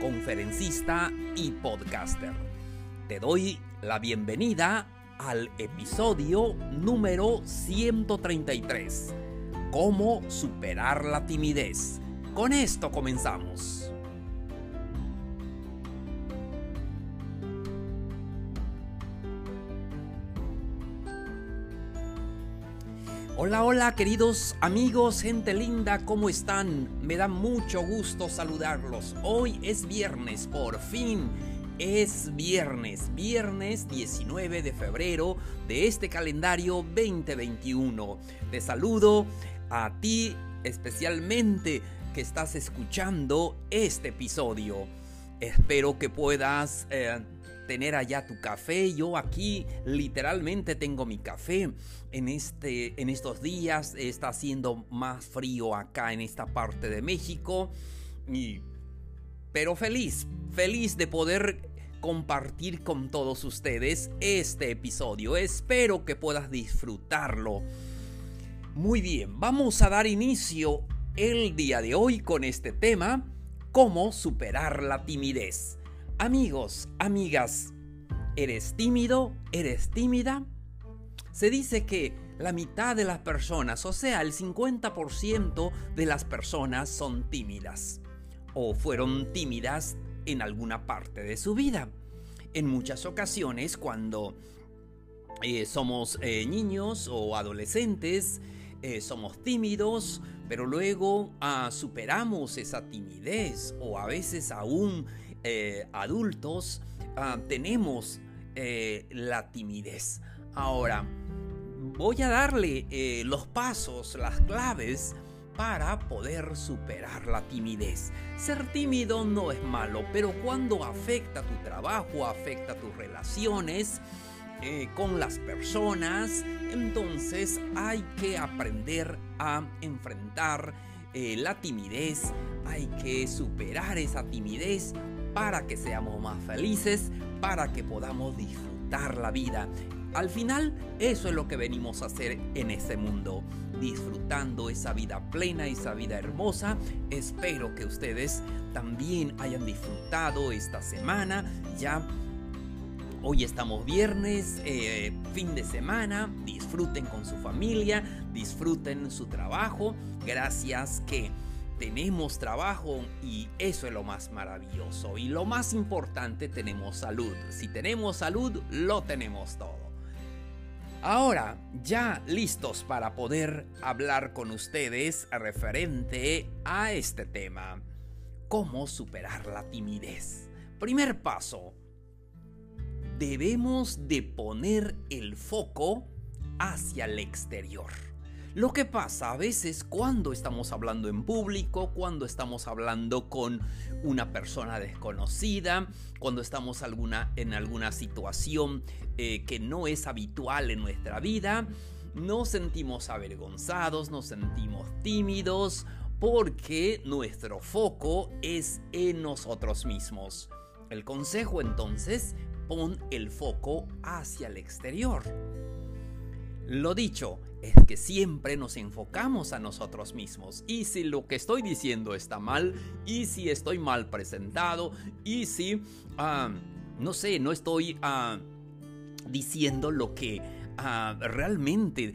conferencista y podcaster. Te doy la bienvenida al episodio número 133. Cómo superar la timidez. Con esto comenzamos. Hola, hola queridos amigos, gente linda, ¿cómo están? Me da mucho gusto saludarlos. Hoy es viernes, por fin. Es viernes, viernes 19 de febrero de este calendario 2021. Te saludo a ti especialmente que estás escuchando este episodio. Espero que puedas... Eh, tener allá tu café. Yo aquí literalmente tengo mi café. En, este, en estos días está haciendo más frío acá en esta parte de México. Y, pero feliz, feliz de poder compartir con todos ustedes este episodio. Espero que puedas disfrutarlo. Muy bien, vamos a dar inicio el día de hoy con este tema, cómo superar la timidez. Amigos, amigas, ¿eres tímido? ¿Eres tímida? Se dice que la mitad de las personas, o sea, el 50% de las personas son tímidas o fueron tímidas en alguna parte de su vida. En muchas ocasiones cuando eh, somos eh, niños o adolescentes, eh, somos tímidos, pero luego ah, superamos esa timidez o a veces aún eh, adultos ah, tenemos eh, la timidez. Ahora, voy a darle eh, los pasos, las claves para poder superar la timidez. Ser tímido no es malo, pero cuando afecta tu trabajo, afecta tus relaciones con las personas, entonces hay que aprender a enfrentar la timidez, hay que superar esa timidez para que seamos más felices, para que podamos disfrutar la vida. Al final, eso es lo que venimos a hacer en este mundo, disfrutando esa vida plena, esa vida hermosa. Espero que ustedes también hayan disfrutado esta semana. Ya hoy estamos viernes, eh, fin de semana. Disfruten con su familia, disfruten su trabajo. Gracias que tenemos trabajo y eso es lo más maravilloso. Y lo más importante, tenemos salud. Si tenemos salud, lo tenemos todo. Ahora, ya listos para poder hablar con ustedes referente a este tema. ¿Cómo superar la timidez? Primer paso. Debemos de poner el foco hacia el exterior. Lo que pasa a veces cuando estamos hablando en público, cuando estamos hablando con una persona desconocida, cuando estamos en alguna situación eh, que no es habitual en nuestra vida, nos sentimos avergonzados, nos sentimos tímidos, porque nuestro foco es en nosotros mismos. El consejo entonces, pon el foco hacia el exterior. Lo dicho, es que siempre nos enfocamos a nosotros mismos. Y si lo que estoy diciendo está mal, y si estoy mal presentado, y si, ah, no sé, no estoy ah, diciendo lo que ah, realmente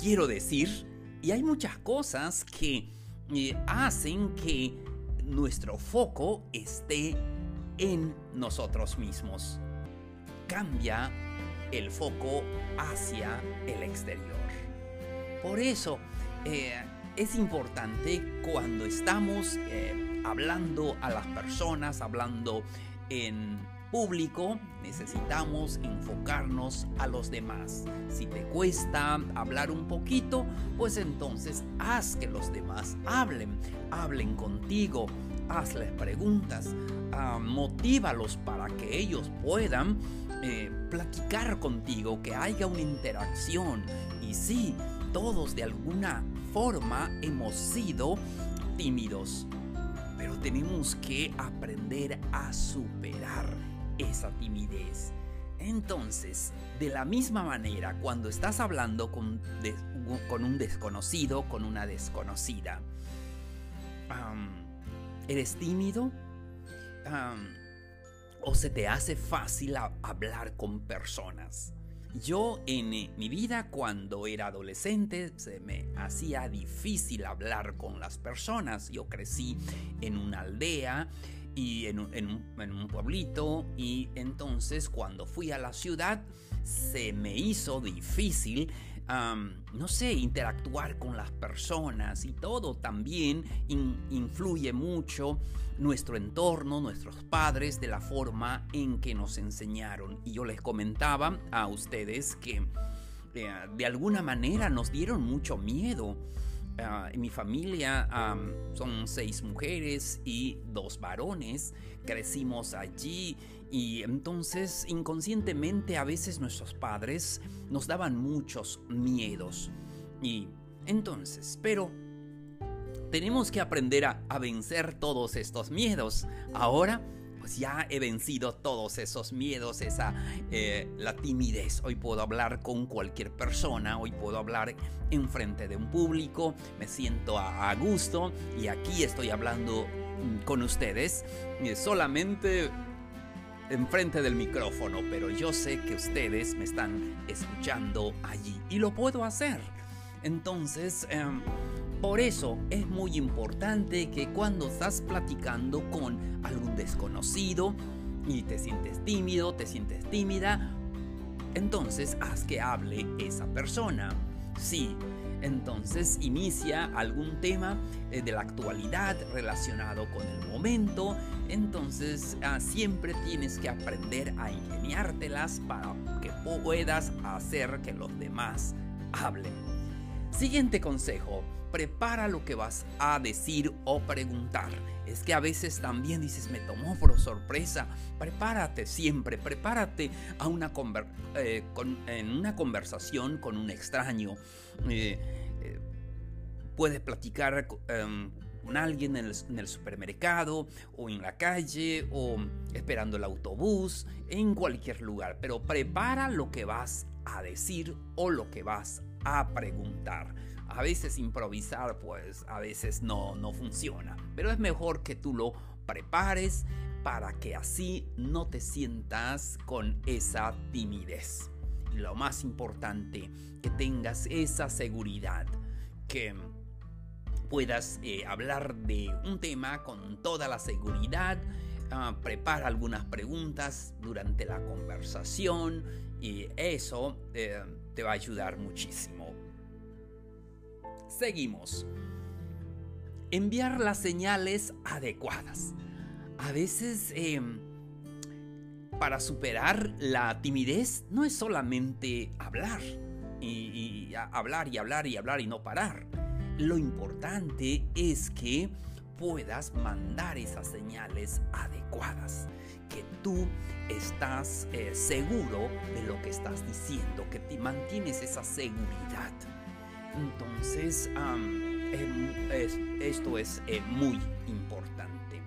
quiero decir, y hay muchas cosas que eh, hacen que nuestro foco esté en nosotros mismos. Cambia el foco hacia el exterior. Por eso eh, es importante cuando estamos eh, hablando a las personas, hablando en público, necesitamos enfocarnos a los demás. Si te cuesta hablar un poquito, pues entonces haz que los demás hablen, hablen contigo, hazles preguntas, uh, motívalos para que ellos puedan eh, platicar contigo, que haya una interacción. Y sí, todos de alguna forma hemos sido tímidos, pero tenemos que aprender a superar esa timidez. Entonces, de la misma manera, cuando estás hablando con, con un desconocido, con una desconocida, ¿eres tímido? ¿O se te hace fácil hablar con personas? Yo en mi vida cuando era adolescente se me hacía difícil hablar con las personas. Yo crecí en una aldea y en un, pueblito y entonces cuando fui a la ciudad se me hizo difícil no sé, interactuar con las personas y todo también influye mucho nuestro entorno, nuestros padres, de la forma en que nos enseñaron. Y yo les comentaba a ustedes que eh, de alguna manera nos dieron mucho miedo. Ah, en mi familia son seis mujeres y dos varones. Crecimos allí y entonces inconscientemente a veces nuestros padres nos daban muchos miedos. Y entonces, pero tenemos que aprender a, vencer todos estos miedos. Ahora, pues ya he vencido todos esos miedos, esa eh, la timidez. Hoy puedo hablar con cualquier persona, hoy puedo hablar en frente de un público, me siento a, gusto y aquí estoy hablando mm, con ustedes. Solamente enfrente del micrófono, pero yo sé que ustedes me están escuchando allí y lo puedo hacer. Entonces, em, por eso es muy importante que cuando estás platicando con algún desconocido y te sientes tímido, te sientes tímida, entonces haz que hable esa persona. Sí, entonces inicia algún tema eh, de la actualidad relacionado con el momento. Entonces ah, siempre tienes que aprender a ingeniártelas para que puedas hacer que los demás hablen. Siguiente consejo prepara lo que vas a decir o preguntar. Es que a veces también dices, me tomó por sorpresa. Prepárate siempre, prepárate a una eh, en una conversación con un extraño. Eh, eh, puedes platicar em, con alguien en el, en el, supermercado o en la calle o esperando el autobús, en cualquier lugar. Pero prepara lo que vas a decir o lo que vas a preguntar a veces improvisar pues a veces no, no funciona. Pero es mejor que tú lo prepares para que así no te sientas con esa timidez. Y lo más importante, que tengas esa seguridad, que puedas eh, hablar de un tema con toda la seguridad, ah, prepara algunas preguntas durante la conversación y eso eh, te va a ayudar muchísimo. Seguimos. Enviar las señales adecuadas. A veces, em, para superar la timidez, no es solamente hablar. Y, hablar y hablar y hablar y no parar. Lo importante es que puedas mandar esas señales adecuadas. Que tú estás eh, seguro de lo que estás diciendo, que te mantienes esa seguridad. Entonces, esto es eh, muy importante.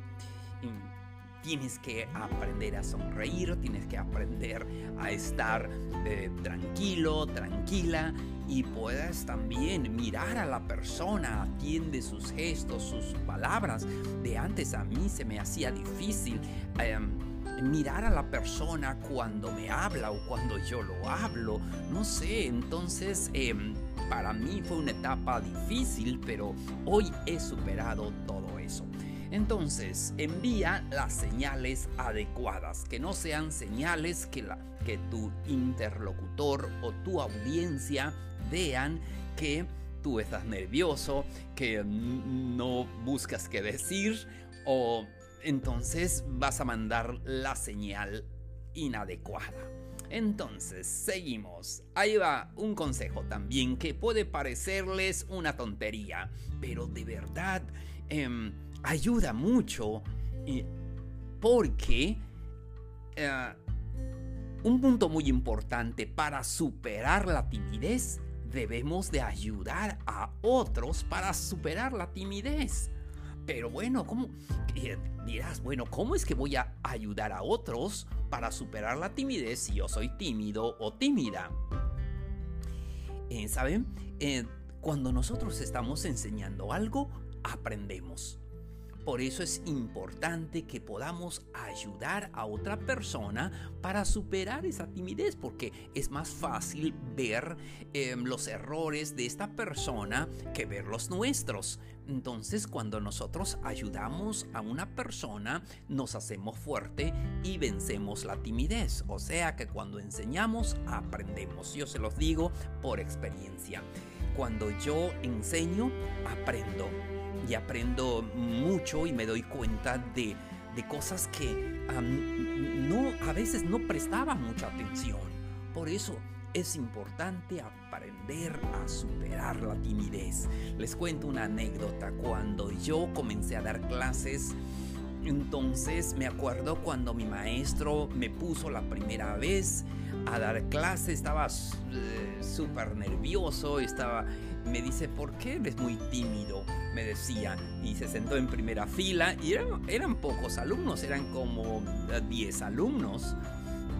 Tienes que aprender a sonreír, tienes que aprender a estar eh, tranquilo, tranquila y puedes también mirar a la persona, atiende sus gestos, sus palabras. De antes a mí se me hacía difícil em, mirar a la persona cuando me habla o cuando yo lo hablo. No sé, entonces em, para mí fue una etapa difícil, pero hoy he superado todo eso. Entonces, envía las señales adecuadas, que no sean señales que, la, que tu interlocutor o tu audiencia vean que tú estás nervioso, que no buscas qué decir o entonces vas a mandar la señal inadecuada. Entonces, seguimos. Ahí va un consejo también que puede parecerles una tontería, pero de verdad em, ayuda mucho porque un punto muy importante para superar la timidez, debemos de ayudar a otros para superar la timidez. Pero bueno, ¿cómo? Dirás, bueno, ¿cómo es que voy a ayudar a otros para superar la timidez si yo soy tímido o tímida? Eh, ¿Saben? Eh, cuando nosotros estamos enseñando algo, aprendemos. Por eso es importante que podamos ayudar a otra persona para superar esa timidez, porque es más fácil ver em, los errores de esta persona que ver los nuestros. Entonces cuando nosotros ayudamos a una persona, nos hacemos fuerte y vencemos la timidez. O sea que cuando enseñamos, aprendemos. Yo se los digo por experiencia. Cuando yo enseño, aprendo y aprendo mucho y me doy cuenta de, cosas que no, a veces no prestaba mucha atención. Por eso es importante aprender a superar la timidez. Les cuento una anécdota. Cuando yo comencé a dar clases, entonces me acuerdo cuando mi maestro me puso la primera vez a dar clase, estaba eh, súper nervioso, estaba me dice, ¿por qué eres muy tímido? Me decía, y se sentó en primera fila, y eran, eran pocos alumnos, eran como 10 alumnos,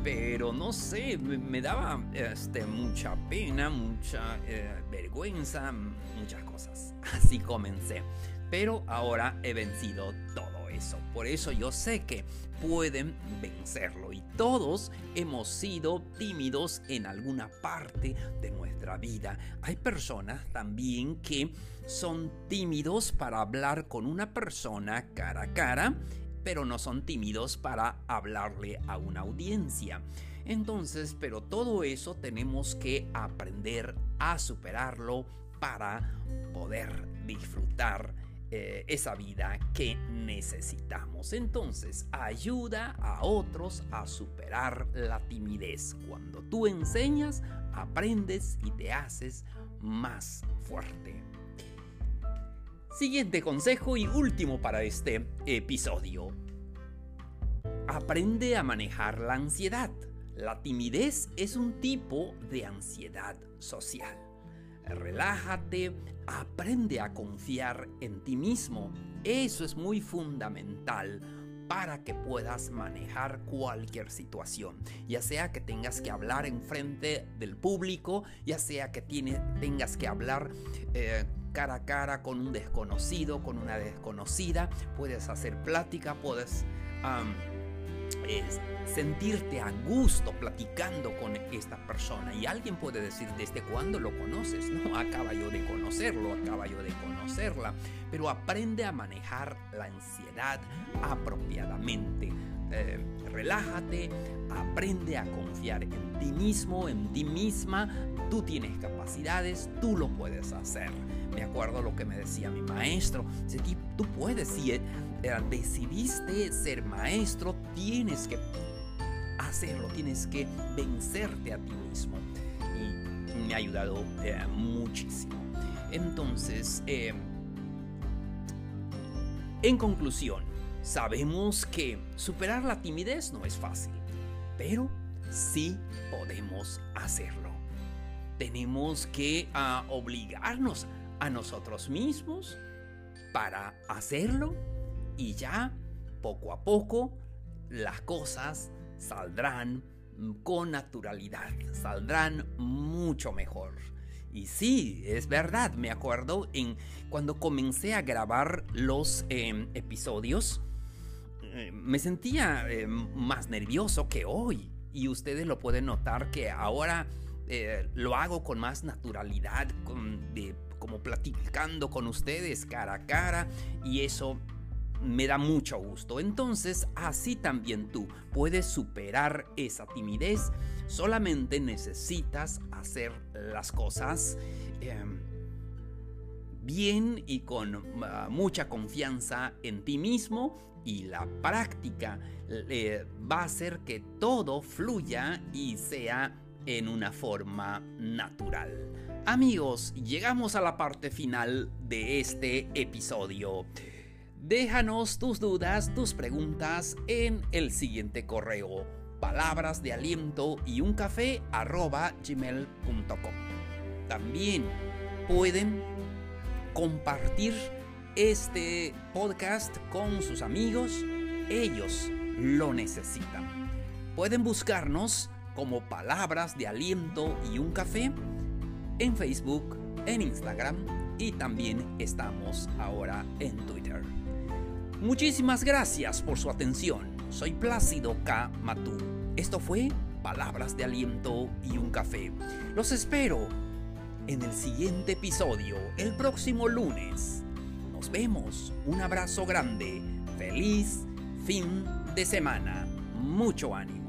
pero no sé, me, daba este, mucha pena, mucha eh, vergüenza, muchas cosas. Así comencé, pero ahora he vencido todo eso, por eso yo sé que pueden vencerlo y todos hemos sido tímidos en alguna parte de nuestra vida. Hay personas también que son tímidos para hablar con una persona cara a cara, pero no son tímidos para hablarle a una audiencia. Entonces, pero todo eso tenemos que aprender a superarlo para poder disfrutar eh, esa vida que necesitamos. Entonces, ayuda a otros a superar la timidez. Cuando tú enseñas, aprendes y te haces más fuerte. Siguiente consejo y último para este episodio. Aprende a manejar la ansiedad. La timidez es un tipo de ansiedad social relájate, aprende a confiar en ti mismo. Eso es muy fundamental para que puedas manejar cualquier situación, ya sea que tengas que hablar en frente del público, ya sea que tengas que hablar eh, cara a cara con un desconocido, con una desconocida, puedes hacer plática, puedes sentirte a gusto platicando con esta persona. Y alguien puede decir, ¿desde cuándo lo conoces? No, acaba yo de conocerlo, acaba yo de conocerla. Pero aprende a manejar la ansiedad apropiadamente. Eh, relájate, aprende a confiar en ti mismo, en ti misma. Tú tienes capacidades, tú lo puedes hacer. Me acuerdo lo que me decía mi maestro. Tú puedes, si eh, decidiste ser maestro, tienes que hacerlo, tienes que vencerte a ti mismo. Y me ha ayudado eh, muchísimo. Entonces, en conclusión, sabemos que superar la timidez no es fácil, pero sí podemos hacerlo. Tenemos que ah, obligarnos a nosotros mismos para hacerlo y ya poco a poco las cosas saldrán con naturalidad, saldrán mucho mejor. Y sí, es verdad, me acuerdo en cuando comencé a grabar los em, episodios, me sentía em, más nervioso que hoy. Y ustedes lo pueden notar que ahora eh, lo hago con más naturalidad, como platicando con ustedes cara a cara. Y eso me da mucho gusto. Entonces, así también tú puedes superar esa timidez. Solamente necesitas hacer las cosas em, bien y con ah, mucha confianza en ti mismo y la práctica va a hacer que todo fluya y sea en una forma natural. Amigos, llegamos a la parte final de este episodio. Déjanos tus dudas, tus preguntas en el siguiente correo palabras de aliento y un café arroba gmail.com. También pueden compartir este podcast con sus amigos, ellos lo necesitan. Pueden buscarnos como palabras de aliento y un café en Facebook, en Instagram y también estamos ahora en Twitter. Muchísimas gracias por su atención. Soy Plácido K. Matú. Esto fue Palabras de Aliento y un Café. Los espero en el siguiente episodio, el próximo lunes. Nos vemos. Un abrazo grande. Feliz fin de semana. Mucho ánimo.